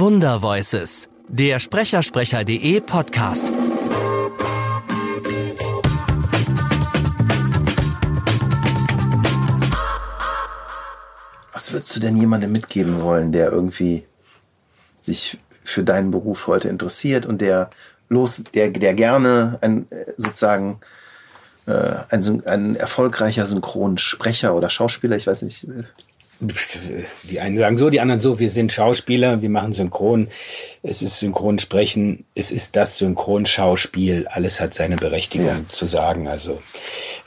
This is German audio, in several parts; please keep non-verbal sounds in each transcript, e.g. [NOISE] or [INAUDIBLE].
Wundervoices, der Sprechersprecher.de Podcast. Was würdest du denn jemandem mitgeben wollen, der irgendwie sich für deinen Beruf heute interessiert und der los, der, der gerne ein, äh, sozusagen äh, ein, ein erfolgreicher Synchronsprecher oder Schauspieler, ich weiß nicht. Die einen sagen so, die anderen so, wir sind Schauspieler, wir machen Synchron, es ist Synchronsprechen, es ist das Synchronschauspiel, alles hat seine Berechtigung ja. zu sagen. Also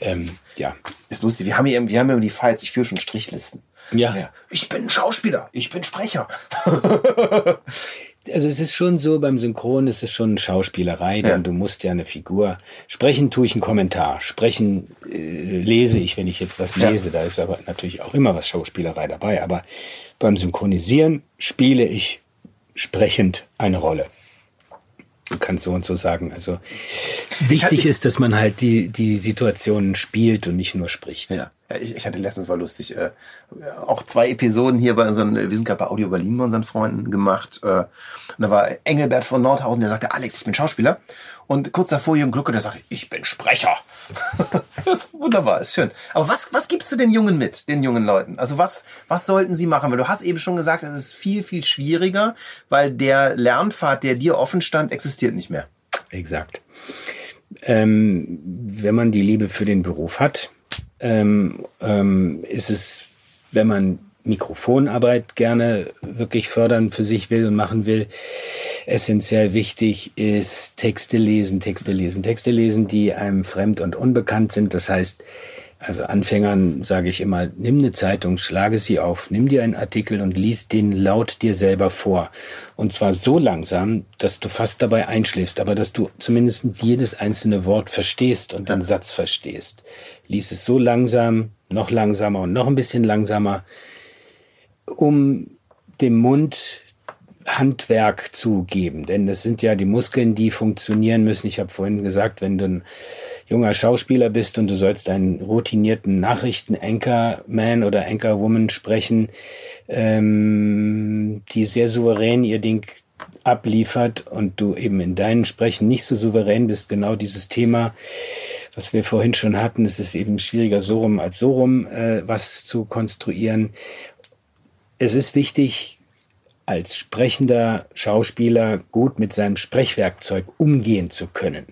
ähm, ja. Ist lustig, wir haben hier, wir haben hier die Fights, ich führe schon Strichlisten. Ja. ja. Ich bin Schauspieler, ich bin Sprecher. [LAUGHS] also es ist schon so beim Synchron, es ist schon Schauspielerei, denn ja. du musst ja eine Figur sprechen, tue ich einen Kommentar, sprechen äh, lese ich, wenn ich jetzt was lese, ja. da ist aber natürlich auch immer was Schauspielerei dabei, aber beim Synchronisieren spiele ich sprechend eine Rolle. Du kannst so und so sagen. Also wichtig ist, dass man halt die, die Situationen spielt und nicht nur spricht. Ja, ja ich, ich hatte letztens war lustig, äh, auch zwei Episoden hier bei unseren, wir sind gerade bei Audio Berlin bei unseren Freunden gemacht. Äh, und da war Engelbert von Nordhausen, der sagte, Alex, ich bin Schauspieler. Und kurz davor Jürgen Glucke, der sagte, ich bin Sprecher. [LAUGHS] das ist wunderbar, ist schön. Aber was, was gibst du den Jungen mit, den jungen Leuten? Also was, was sollten sie machen? Weil du hast eben schon gesagt, es ist viel, viel schwieriger, weil der Lernpfad, der dir offen stand, existiert nicht mehr. Exakt. Ähm, wenn man die Liebe für den Beruf hat, ähm, ähm, ist es, wenn man Mikrofonarbeit gerne wirklich fördern für sich will und machen will. Essentiell wichtig ist Texte lesen, Texte lesen, Texte lesen, die einem fremd und unbekannt sind. Das heißt, also Anfängern sage ich immer, nimm eine Zeitung, schlage sie auf, nimm dir einen Artikel und lies den laut dir selber vor. Und zwar so langsam, dass du fast dabei einschläfst, aber dass du zumindest jedes einzelne Wort verstehst und den Satz verstehst. Lies es so langsam, noch langsamer und noch ein bisschen langsamer, um dem Mund Handwerk zu geben. Denn das sind ja die Muskeln, die funktionieren müssen. Ich habe vorhin gesagt, wenn du ein junger Schauspieler bist und du sollst einen routinierten Nachrichten-Anchor-Man oder Anchor-Woman sprechen, ähm, die sehr souverän ihr Ding abliefert und du eben in deinen Sprechen nicht so souverän bist, genau dieses Thema, was wir vorhin schon hatten, es ist eben schwieriger so rum als so rum, äh, was zu konstruieren es ist wichtig, als sprechender Schauspieler gut mit seinem Sprechwerkzeug umgehen zu können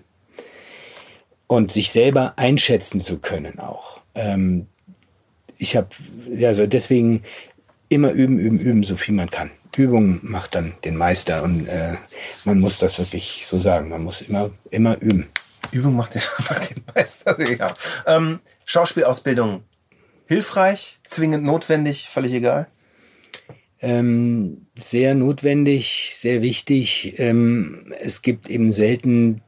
und sich selber einschätzen zu können auch. Ähm, ich habe also deswegen immer üben, üben, üben, so viel man kann. Übung macht dann den Meister und äh, man muss das wirklich so sagen. Man muss immer, immer üben. Übung macht den, [LAUGHS] macht den Meister. Ja. Ähm, Schauspielausbildung hilfreich, zwingend notwendig, völlig egal ähm, sehr notwendig, sehr wichtig. Ähm, es gibt eben selten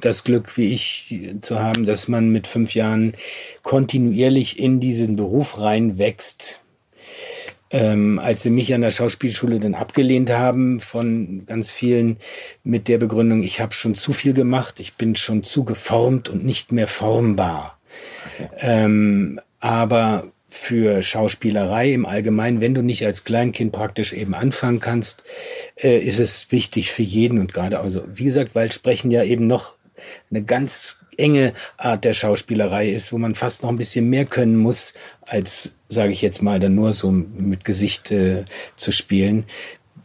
das Glück, wie ich zu haben, dass man mit fünf Jahren kontinuierlich in diesen Beruf reinwächst. Ähm, als sie mich an der Schauspielschule dann abgelehnt haben von ganz vielen mit der Begründung, ich habe schon zu viel gemacht, ich bin schon zu geformt und nicht mehr formbar. Okay. Ähm, aber für Schauspielerei im Allgemeinen, wenn du nicht als Kleinkind praktisch eben anfangen kannst, äh, ist es wichtig für jeden und gerade also, wie gesagt, weil Sprechen ja eben noch eine ganz enge Art der Schauspielerei ist, wo man fast noch ein bisschen mehr können muss, als, sage ich jetzt mal, dann nur so mit Gesicht äh, zu spielen,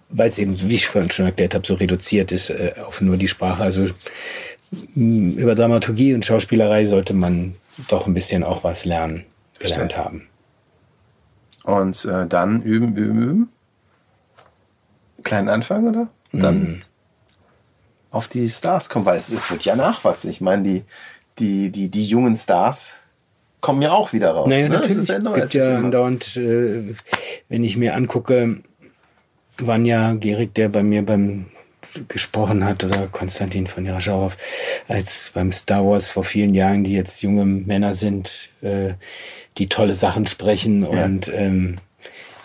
weil es eben, wie ich vorhin schon erklärt habe, so reduziert ist äh, auf nur die Sprache. Also über Dramaturgie und Schauspielerei sollte man doch ein bisschen auch was lernen, gelernt haben. Und äh, dann üben, üben, üben. Kleinen Anfang, oder? Und dann mhm. auf die Stars kommen, weil es, es wird ja nachwachsen. Ich meine, die, die, die, die jungen Stars kommen ja auch wieder raus. Naja, ne? natürlich. Es ist gibt ja andauernd, äh, wenn ich mir angucke, wann ja Gerig, der bei mir beim gesprochen hat oder Konstantin von Jaraschauer, als beim Star Wars vor vielen Jahren, die jetzt junge Männer sind, äh, die tolle Sachen sprechen ja. und ähm,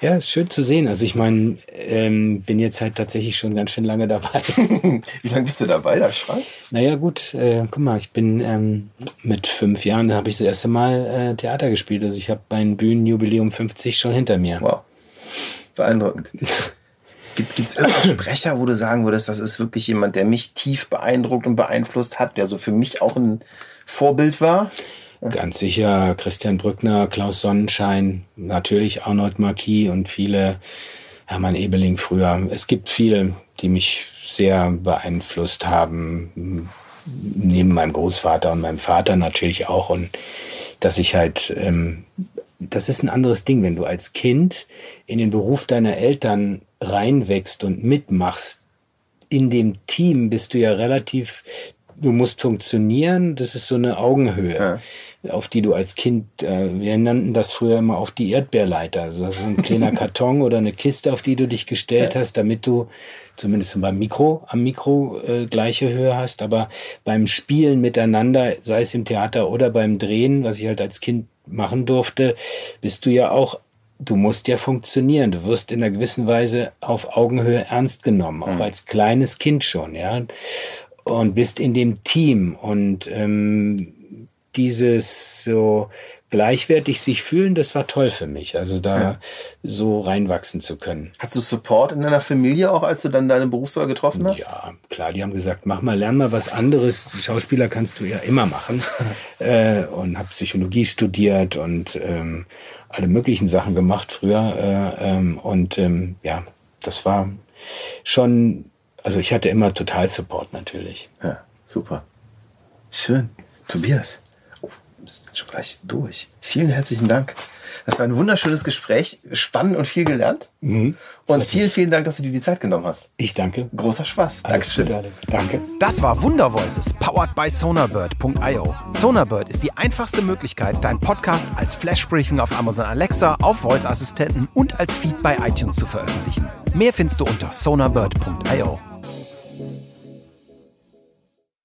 ja, schön zu sehen. Also ich meine, ähm, bin jetzt halt tatsächlich schon ganz schön lange dabei. [LAUGHS] Wie lange bist du dabei, da Schrei? Naja gut, äh, guck mal, ich bin ähm, mit fünf Jahren, da habe ich das erste Mal äh, Theater gespielt. Also ich habe mein Bühnenjubiläum 50 schon hinter mir. Wow, beeindruckend. [LAUGHS] Gibt es irgendeinen [COUGHS] Sprecher, wo du sagen würdest, das ist wirklich jemand, der mich tief beeindruckt und beeinflusst hat, der so für mich auch ein Vorbild war? Ganz sicher Christian Brückner, Klaus Sonnenschein, natürlich Arnold Marquis und viele, Hermann Ebeling früher. Es gibt viele, die mich sehr beeinflusst haben, neben meinem Großvater und meinem Vater natürlich auch. Und dass ich halt, ähm, das ist ein anderes Ding, wenn du als Kind in den Beruf deiner Eltern reinwächst und mitmachst. In dem Team bist du ja relativ du musst funktionieren, das ist so eine Augenhöhe, ja. auf die du als Kind, äh, wir nannten das früher immer auf die Erdbeerleiter, also das ist ein kleiner [LAUGHS] Karton oder eine Kiste, auf die du dich gestellt ja. hast, damit du zumindest beim Mikro, am Mikro äh, gleiche Höhe hast, aber beim Spielen miteinander, sei es im Theater oder beim Drehen, was ich halt als Kind machen durfte, bist du ja auch du musst ja funktionieren. Du wirst in einer gewissen Weise auf Augenhöhe ernst genommen, auch mhm. als kleines Kind schon, ja und bist in dem Team und ähm, dieses so gleichwertig sich fühlen, das war toll für mich. Also da ja. so reinwachsen zu können. Hast du Support in deiner Familie auch, als du dann deine Berufswahl getroffen hast? Ja, klar, die haben gesagt, mach mal, lern mal was anderes. Schauspieler kannst du ja immer machen. [LAUGHS] äh, und habe Psychologie studiert und ähm, alle möglichen Sachen gemacht früher. Äh, ähm, und ähm, ja, das war schon also ich hatte immer total Support natürlich. Ja, super. Schön. Tobias, sind schon gleich durch. Vielen herzlichen Dank. Das war ein wunderschönes Gespräch, spannend und viel gelernt. Mhm. Und vielen, vielen Dank, dass du dir die Zeit genommen hast. Ich danke. Großer Spaß. Alles Dankeschön. Alex. Danke. Das war Wunder Voices, powered by Sonarbird.io. Sonarbird ist die einfachste Möglichkeit, deinen Podcast als Flashbriefing auf Amazon Alexa, auf Voice-Assistenten und als Feed bei iTunes zu veröffentlichen. Mehr findest du unter sonarbird.io.